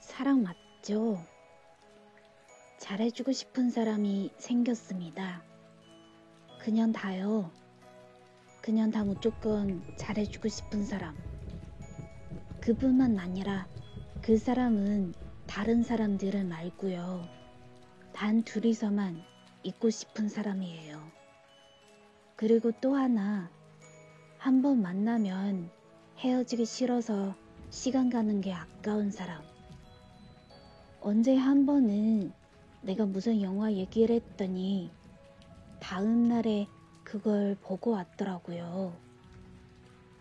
사랑 맞죠? 잘해주고 싶은 사람이 생겼습니다. 그냥 다요. 그냥 다 무조건 잘해주고 싶은 사람. 그뿐만 아니라 그 사람은 다른 사람들을 말고요. 단 둘이서만 있고 싶은 사람이에요. 그리고 또 하나, 한 번 만나면 헤어지기 싫어서 시간 가는 게 아까운 사람. 언제 한 번은 내가 무슨 영화 얘기를 했더니 다음 날에 그걸 보고 왔더라고요.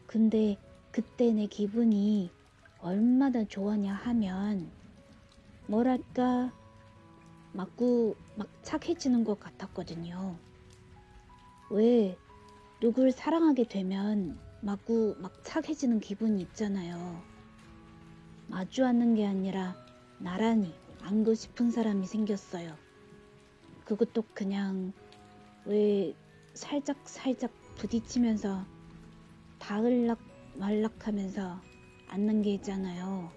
근데 그때 내 기분이 얼마나 좋았냐 하면 뭐랄까 막구 막 착해지는 것 같았거든요. 왜 누굴 사랑하게 되면 마구 막 착해지는 기분이 있잖아요. 마주 앉는 게 아니라 나란히 앉고 싶은 사람이 생겼어요. 그것도 그냥 왜 살짝 살짝 부딪히면서 다을락 말락하면서 앉는 게 있잖아요.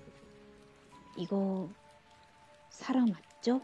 이거 사랑 맞죠?